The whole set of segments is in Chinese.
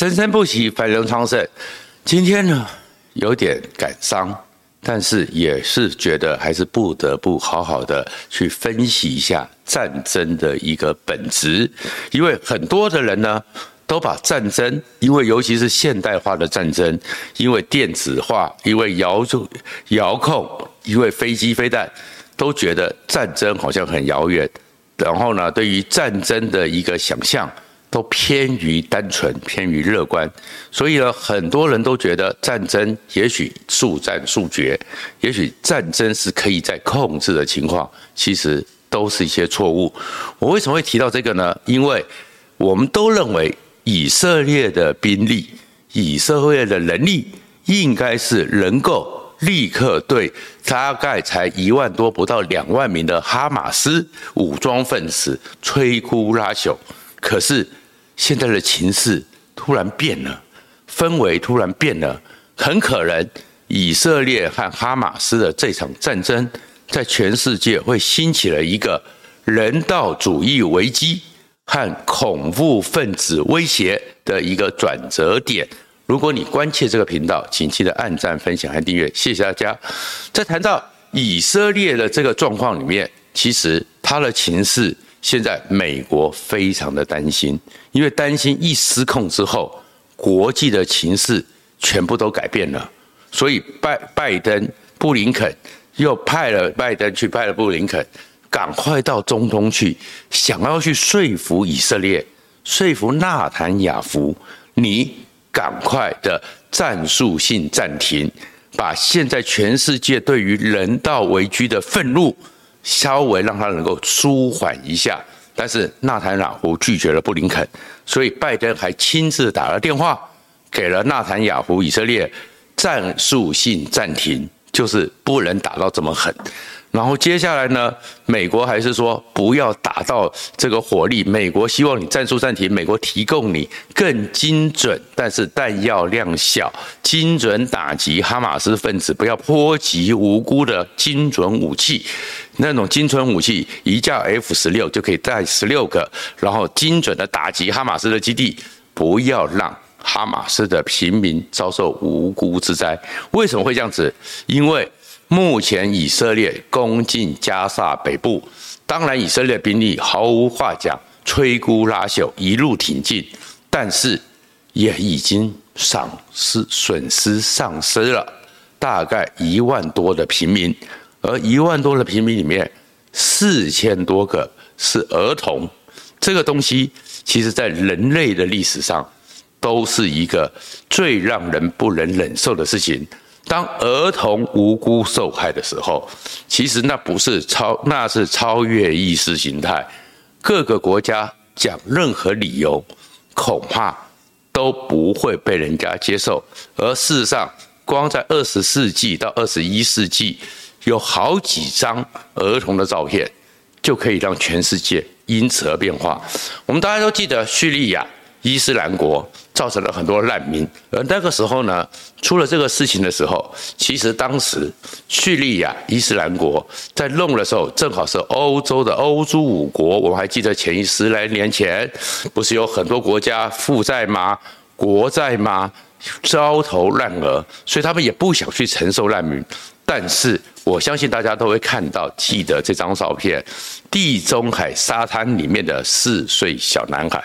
生生不息，繁荣昌盛。今天呢，有点感伤，但是也是觉得还是不得不好好的去分析一下战争的一个本质，因为很多的人呢，都把战争，因为尤其是现代化的战争，因为电子化，因为遥控、遥控，因为飞机飞弹，都觉得战争好像很遥远。然后呢，对于战争的一个想象都偏于单纯，偏于乐观，所以呢，很多人都觉得战争也许速战速决，也许战争是可以在控制的情况，其实都是一些错误。我为什么会提到这个呢？因为我们都认为以色列的兵力，以色列的能力，应该是能够。立刻对大概才一万多、不到两万名的哈马斯武装分子摧枯拉朽，可是现在的情势突然变了，氛围突然变了，很可能以色列和哈马斯的这场战争，在全世界会兴起了一个人道主义危机和恐怖分子威胁的一个转折点。如果你关切这个频道，请记得按赞、分享和订阅，谢谢大家。在谈到以色列的这个状况里面，其实他的情势现在美国非常的担心，因为担心一失控之后，国际的情势全部都改变了。所以拜拜登、布林肯又派了拜登去派了布林肯，赶快到中东去，想要去说服以色列，说服纳坦雅夫，你。赶快的战术性暂停，把现在全世界对于人道危机的愤怒稍微让他能够舒缓一下。但是纳坦雅胡拒绝了布林肯，所以拜登还亲自打了电话给了纳坦雅胡，以色列战术性暂停，就是不能打到这么狠。然后接下来呢，美国还是说不要打到这个火力。美国希望你战术暂停，美国提供你更精准，但是弹药量小，精准打击哈马斯分子，不要波及无辜的精准武器。那种精准武器，一架 F 十六就可以带十六个，然后精准的打击哈马斯的基地，不要让哈马斯的平民遭受无辜之灾。为什么会这样子？因为。目前以色列攻进加萨北部，当然以色列兵力毫无话讲，摧枯拉朽，一路挺进，但是也已经丧失、损失丧失了大概一万多的平民，而一万多的平民里面，四千多个是儿童，这个东西其实在人类的历史上都是一个最让人不能忍受的事情。当儿童无辜受害的时候，其实那不是超，那是超越意识形态。各个国家讲任何理由，恐怕都不会被人家接受。而事实上，光在二十世纪到二十一世纪，有好几张儿童的照片，就可以让全世界因此而变化。我们大家都记得叙利亚。伊斯兰国造成了很多难民，而那个时候呢，出了这个事情的时候，其实当时叙利亚伊斯兰国在弄的时候，正好是欧洲的欧洲五国。我们还记得前一十来年前，不是有很多国家负债吗？国债吗？焦头烂额，所以他们也不想去承受难民。但是我相信大家都会看到，记得这张照片，地中海沙滩里面的四岁小男孩。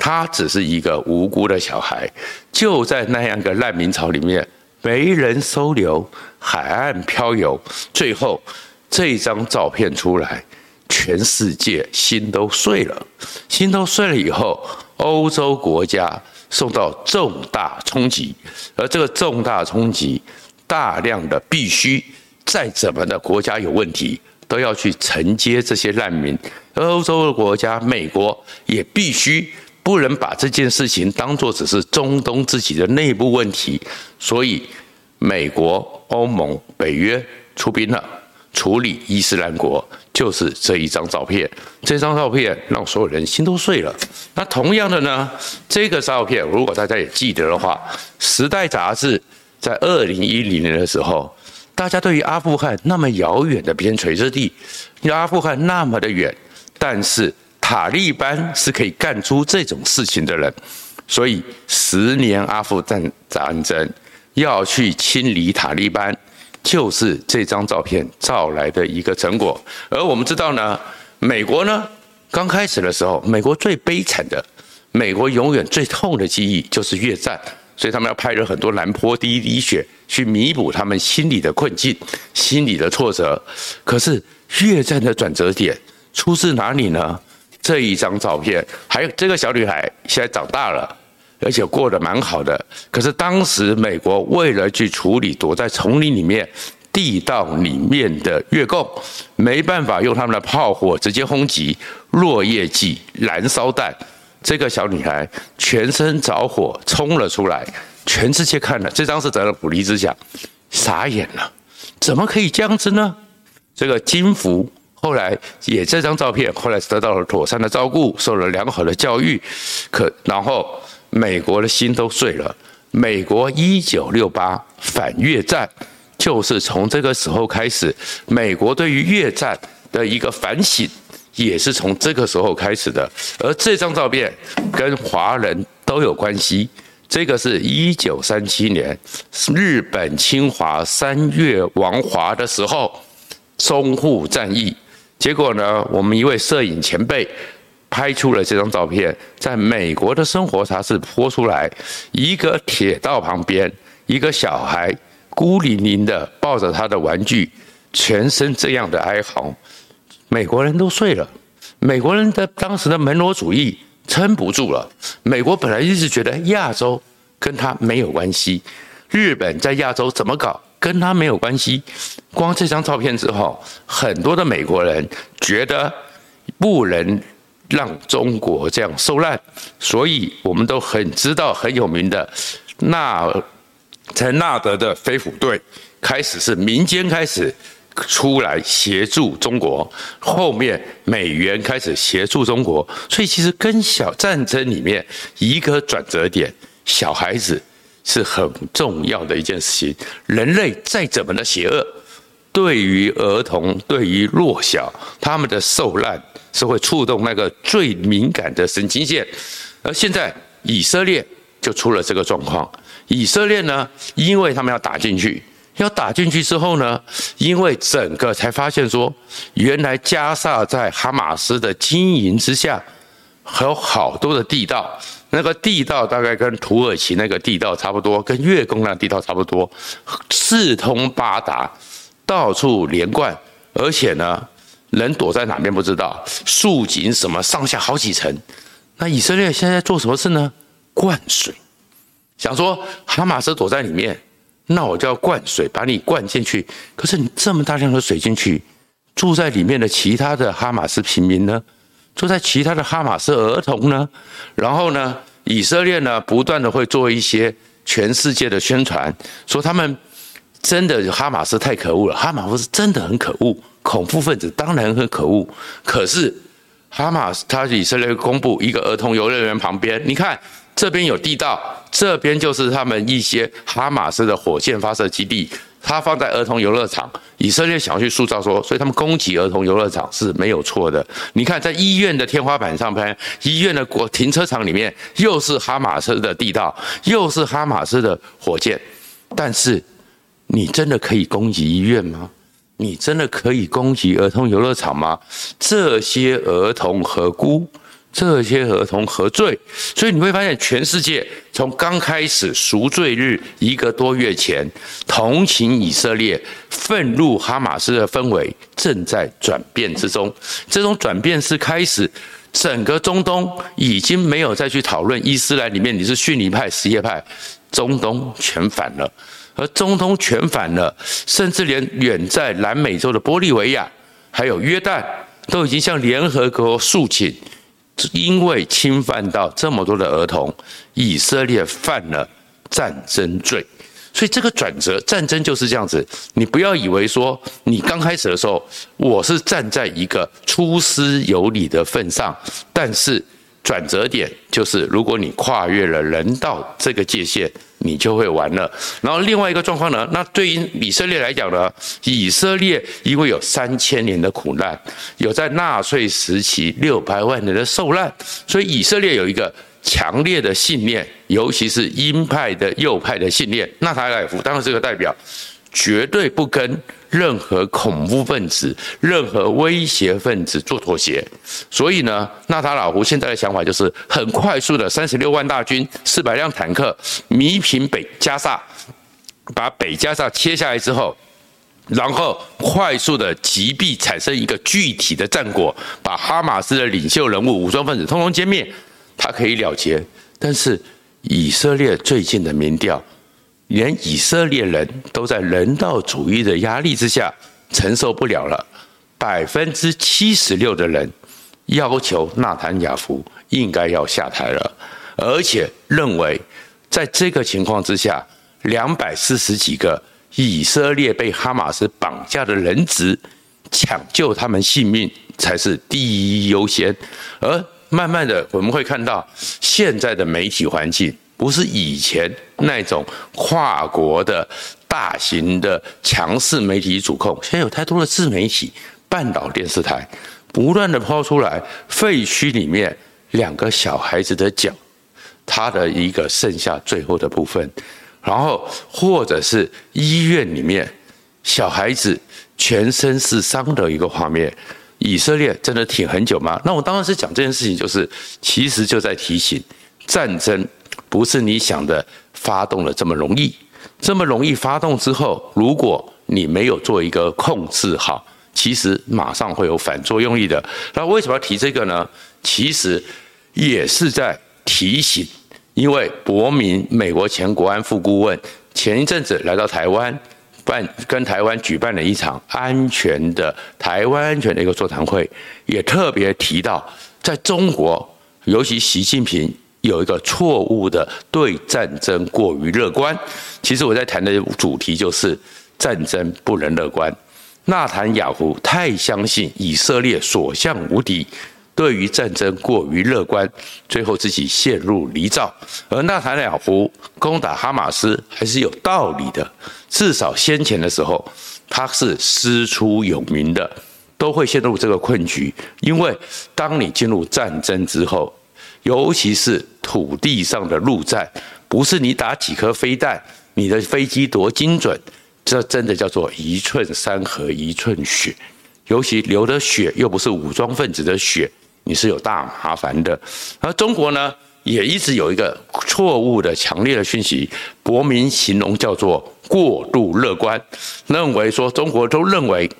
他只是一个无辜的小孩，就在那样一个难民潮里面，没人收留，海岸漂游。最后，这张照片出来，全世界心都碎了。心都碎了以后，欧洲国家受到重大冲击，而这个重大冲击，大量的必须再怎么的国家有问题，都要去承接这些难民。欧洲的国家，美国也必须。不能把这件事情当作只是中东自己的内部问题，所以美国、欧盟、北约出兵了，处理伊斯兰国，就是这一张照片。这张照片让所有人心都碎了。那同样的呢，这个照片如果大家也记得的话，《时代》杂志在二零一零年的时候，大家对于阿富汗那么遥远的边陲之地，阿富汗那么的远，但是。塔利班是可以干出这种事情的人，所以十年阿富汗战争要去清理塔利班，就是这张照片照来的一个成果。而我们知道呢，美国呢刚开始的时候，美国最悲惨的，美国永远最痛的记忆就是越战，所以他们要派了很多南坡第一滴血去弥补他们心里的困境、心里的挫折。可是越战的转折点出自哪里呢？这一张照片，还有这个小女孩现在长大了，而且过得蛮好的。可是当时美国为了去处理躲在丛林里面、地道里面的越共，没办法用他们的炮火直接轰击，落叶剂、燃烧弹，这个小女孩全身着火冲了出来，全世界看了这张是得了普利兹奖，傻眼了，怎么可以这样子呢？这个金福。后来也这张照片，后来得到了妥善的照顾，受了良好的教育，可然后美国的心都碎了。美国一九六八反越战，就是从这个时候开始，美国对于越战的一个反省，也是从这个时候开始的。而这张照片跟华人都有关系，这个是一九三七年日本侵华三月亡华的时候，淞沪战役。结果呢，我们一位摄影前辈拍出了这张照片，在美国的生活杂志泼出来，一个铁道旁边，一个小孩孤零零的抱着他的玩具，全身这样的哀嚎，美国人都睡了，美国人的当时的门罗主义撑不住了。美国本来一直觉得亚洲跟他没有关系，日本在亚洲怎么搞？跟他没有关系，光这张照片之后，很多的美国人觉得不能让中国这样受难，所以我们都很知道很有名的纳陈纳德的飞虎队，开始是民间开始出来协助中国，后面美元开始协助中国，所以其实跟小战争里面一个转折点，小孩子。是很重要的一件事情。人类再怎么的邪恶，对于儿童、对于弱小，他们的受难是会触动那个最敏感的神经线。而现在以色列就出了这个状况。以色列呢，因为他们要打进去，要打进去之后呢，因为整个才发现说，原来加萨在哈马斯的经营之下，还有好多的地道。那个地道大概跟土耳其那个地道差不多，跟月宫那地道差不多，四通八达，到处连贯，而且呢，人躲在哪边不知道，竖井什么上下好几层。那以色列现在做什么事呢？灌水，想说哈马斯躲在里面，那我就要灌水把你灌进去。可是你这么大量的水进去，住在里面的其他的哈马斯平民呢？住在其他的哈马斯儿童呢，然后呢，以色列呢不断的会做一些全世界的宣传，说他们真的哈马斯太可恶了，哈马斯真的很可恶，恐怖分子当然很可恶。可是哈马斯他以色列公布一个儿童游乐园旁边，你看这边有地道，这边就是他们一些哈马斯的火箭发射基地。他放在儿童游乐场，以色列想要去塑造说，所以他们攻击儿童游乐场是没有错的。你看，在医院的天花板上拍，医院的国停车场里面，又是哈马斯的地道，又是哈马斯的火箭。但是，你真的可以攻击医院吗？你真的可以攻击儿童游乐场吗？这些儿童何辜？这些合同何罪？所以你会发现，全世界从刚开始赎罪日一个多月前，同情以色列、愤怒哈马斯的氛围正在转变之中。这种转变是开始，整个中东已经没有再去讨论伊斯兰里面你是逊尼派、什叶派，中东全反了。而中东全反了，甚至连远在南美洲的玻利维亚，还有约旦，都已经向联合国诉请。因为侵犯到这么多的儿童，以色列犯了战争罪，所以这个转折，战争就是这样子。你不要以为说你刚开始的时候，我是站在一个出师有礼的份上，但是转折点就是，如果你跨越了人道这个界限。你就会完了。然后另外一个状况呢？那对于以色列来讲呢？以色列因为有三千年的苦难，有在纳粹时期六百万人的受难，所以以色列有一个强烈的信念，尤其是鹰派的右派的信念。纳塔尔夫当然是个代表，绝对不跟任何恐怖分子、任何威胁分子做妥协。所以呢，纳塔老胡现在的想法就是很快速的三十六万大军、四百辆坦克，弥平北加萨，把北加萨切下来之后。然后快速的击毙，产生一个具体的战果，把哈马斯的领袖人物、武装分子通通歼灭，他可以了结。但是以色列最近的民调，连以色列人都在人道主义的压力之下承受不了了，百分之七十六的人要求纳坦雅夫应该要下台了，而且认为在这个情况之下，两百四十几个。以色列被哈马斯绑架的人质，抢救他们性命才是第一优先。而慢慢的，我们会看到现在的媒体环境不是以前那种跨国的大型的强势媒体主控，现在有太多的自媒体、半岛电视台，不断的抛出来废墟里面两个小孩子的脚，他的一个剩下最后的部分。然后，或者是医院里面小孩子全身是伤的一个画面，以色列真的挺很久吗？那我当时讲这件事情，就是其实就在提醒，战争不是你想的发动的这么容易，这么容易发动之后，如果你没有做一个控制好，其实马上会有反作用力的。那为什么要提这个呢？其实也是在提醒。因为伯明，美国前国安副顾问，前一阵子来到台湾，办跟台湾举办了一场安全的台湾安全的一个座谈会，也特别提到，在中国，尤其习近平有一个错误的对战争过于乐观。其实我在谈的主题就是战争不能乐观。纳坦雅胡太相信以色列所向无敌。对于战争过于乐观，最后自己陷入泥沼。而纳坦雅胡攻打哈马斯还是有道理的，至少先前的时候他是师出有名的，都会陷入这个困局。因为当你进入战争之后，尤其是土地上的陆战，不是你打几颗飞弹，你的飞机多精准，这真的叫做一寸山河一寸血，尤其流的血又不是武装分子的血。你是有大麻烦的，而中国呢，也一直有一个错误的强烈的讯息，国民形容叫做过度乐观，认为说中国都认为，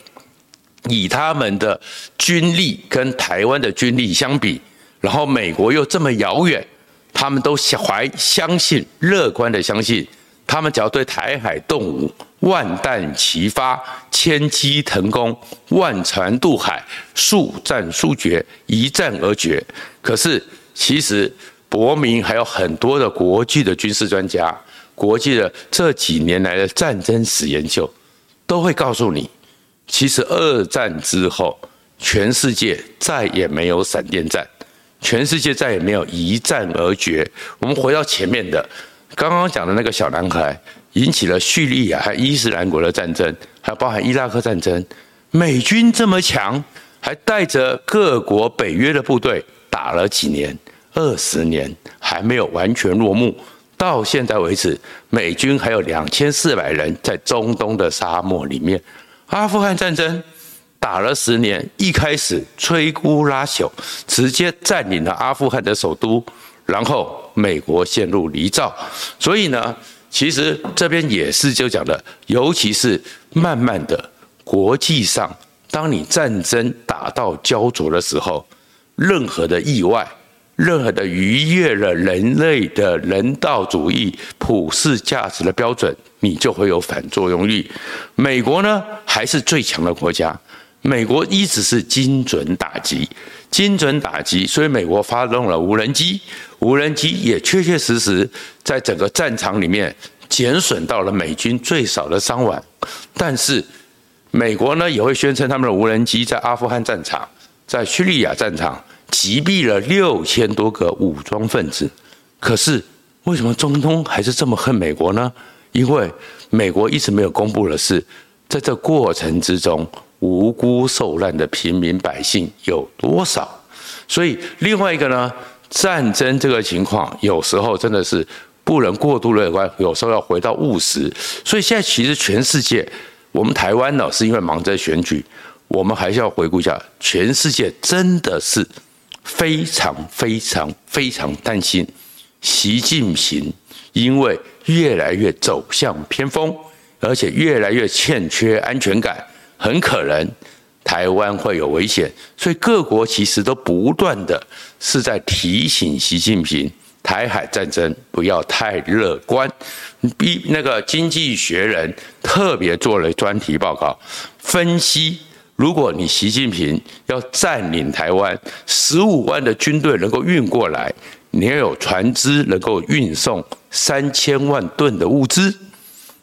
以他们的军力跟台湾的军力相比，然后美国又这么遥远，他们都怀相信乐观的相信，他们只要对台海动武。万弹齐发，千机腾空，万船渡海，速战速决，一战而决。可是，其实伯明还有很多的国际的军事专家，国际的这几年来的战争史研究，都会告诉你，其实二战之后，全世界再也没有闪电战，全世界再也没有一战而决。我们回到前面的，刚刚讲的那个小男孩。引起了叙利亚和伊斯兰国的战争，还包含伊拉克战争。美军这么强，还带着各国北约的部队打了几年，二十年还没有完全落幕。到现在为止，美军还有两千四百人在中东的沙漠里面。阿富汗战争打了十年，一开始摧枯拉朽，直接占领了阿富汗的首都，然后美国陷入泥沼。所以呢，其实这边也是就讲的，尤其是慢慢的国际上，当你战争打到焦灼的时候，任何的意外，任何的逾越了人类的人道主义普世价值的标准，你就会有反作用力。美国呢，还是最强的国家，美国一直是精准打击，精准打击，所以美国发动了无人机。无人机也确确实实在整个战场里面减损到了美军最少的伤亡，但是美国呢也会宣称他们的无人机在阿富汗战场、在叙利亚战场击毙了六千多个武装分子。可是为什么中东还是这么恨美国呢？因为美国一直没有公布的是，在这过程之中无辜受难的平民百姓有多少。所以另外一个呢？战争这个情况有时候真的是不能过度乐观，有时候要回到务实。所以现在其实全世界，我们台湾呢是因为忙着选举，我们还是要回顾一下，全世界真的是非常非常非常担心习近平，因为越来越走向偏锋，而且越来越欠缺安全感，很可能。台湾会有危险，所以各国其实都不断的是在提醒习近平，台海战争不要太乐观。比那个《经济学人》特别做了专题报告，分析如果你习近平要占领台湾，十五万的军队能够运过来，你要有船只能够运送三千万吨的物资，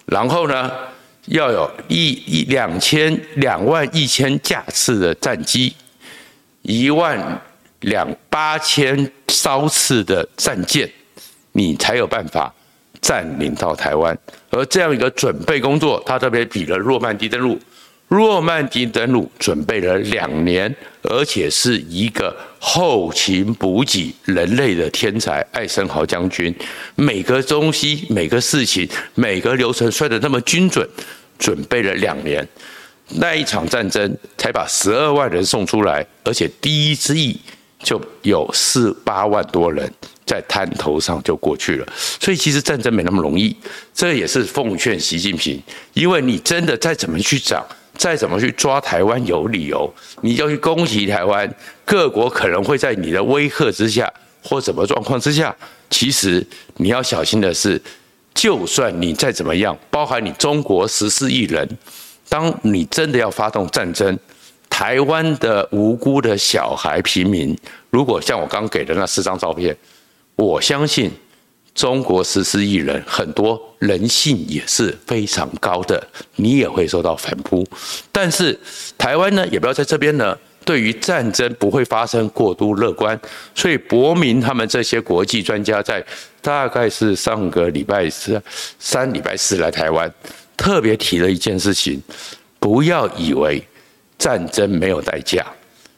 然后呢，要有一一两千两万一千架次的战机，一万两八千艘次的战舰，你才有办法占领到台湾。而这样一个准备工作，他特别比了诺曼底登陆。诺曼底登陆准备了两年，而且是一个后勤补给人类的天才艾森豪将军，每个东西、每个事情、每个流程算得那么精准，准备了两年，那一场战争才把十二万人送出来，而且第一之役就有四八万多人在滩头上就过去了，所以其实战争没那么容易，这也是奉劝习近平，因为你真的再怎么去找。再怎么去抓台湾有理由，你就去攻击台湾，各国可能会在你的威吓之下或什么状况之下，其实你要小心的是，就算你再怎么样，包含你中国十四亿人，当你真的要发动战争，台湾的无辜的小孩平民，如果像我刚给的那四张照片，我相信。中国十四亿人，很多人性也是非常高的，你也会受到反扑。但是台湾呢，也不要在这边呢，对于战争不会发生过度乐观。所以伯明他们这些国际专家在大概是上个礼拜四、三礼拜四来台湾，特别提了一件事情：不要以为战争没有代价，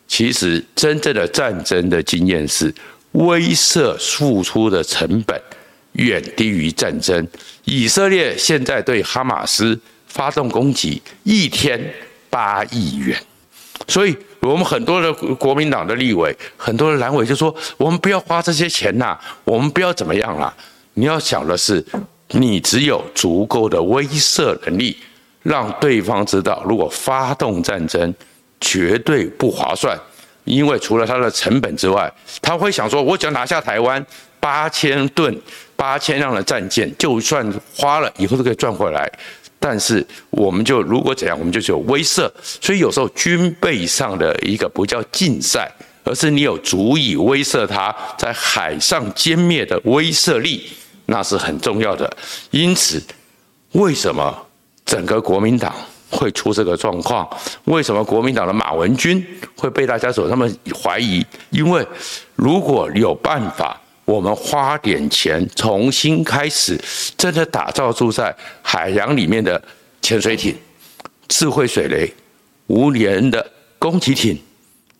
其实真正的战争的经验是威慑付出的成本。远低于战争。以色列现在对哈马斯发动攻击，一天八亿元。所以，我们很多的国民党的立委，很多的蓝委就说：“我们不要花这些钱呐，我们不要怎么样啦。”你要想的是，你只有足够的威慑能力，让对方知道，如果发动战争，绝对不划算。因为除了它的成本之外，他会想说：“我只要拿下台湾。”八千吨、八千辆的战舰，就算花了以后都可以赚回来。但是，我们就如果怎样，我们就是有威慑。所以有时候军备上的一个不叫竞赛，而是你有足以威慑它在海上歼灭的威慑力，那是很重要的。因此，为什么整个国民党会出这个状况？为什么国民党的马文君会被大家所那么怀疑？因为如果有办法。我们花点钱重新开始，真的打造住在海洋里面的潜水艇、智慧水雷、无人的攻击艇，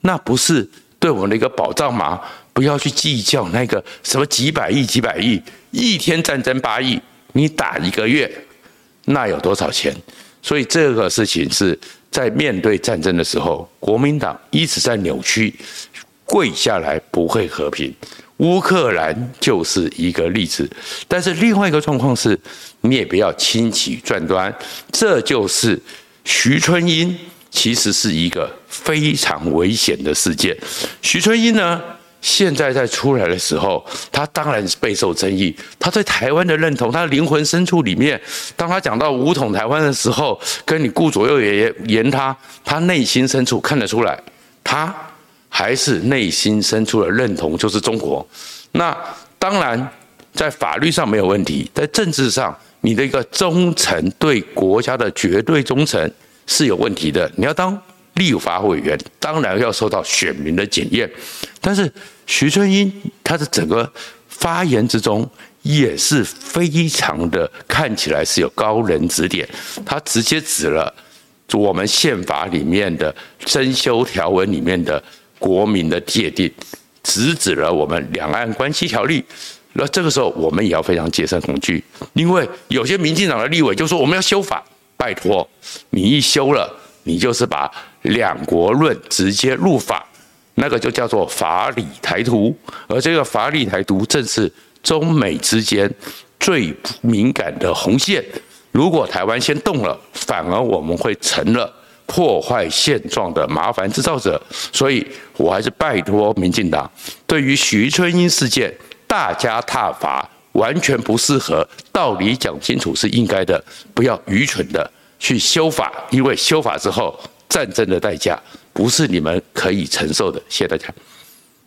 那不是对我们的一个保障吗？不要去计较那个什么几百亿、几百亿，一天战争八亿，你打一个月，那有多少钱？所以这个事情是在面对战争的时候，国民党一直在扭曲，跪下来不会和平。乌克兰就是一个例子，但是另外一个状况是，你也不要轻启转端。这就是徐春英，其实是一个非常危险的事件。徐春英呢，现在在出来的时候，他当然是备受争议。他对台湾的认同，他的灵魂深处里面，当他讲到武统台湾的时候，跟你顾左右而言他，他内心深处看得出来，他。还是内心深处的认同就是中国，那当然在法律上没有问题，在政治上你的一个忠诚对国家的绝对忠诚是有问题的。你要当立法委员，当然要受到选民的检验。但是徐春英他的整个发言之中也是非常的看起来是有高人指点，他直接指了我们宪法里面的增修条文里面的。国民的界定，直指了我们两岸关系条例。那这个时候，我们也要非常戒慎恐惧，因为有些民进党的立委就说我们要修法，拜托你一修了，你就是把两国论直接入法，那个就叫做法理台独，而这个法理台独正是中美之间最敏感的红线。如果台湾先动了，反而我们会成了破坏现状的麻烦制造者。所以我还是拜托民进党，对于徐春英事件。大加挞伐，完全不适合。道理讲清楚是应该的，不要愚蠢的去修法，因为修法之后，战争的代价不是你们可以承受的。谢谢大家。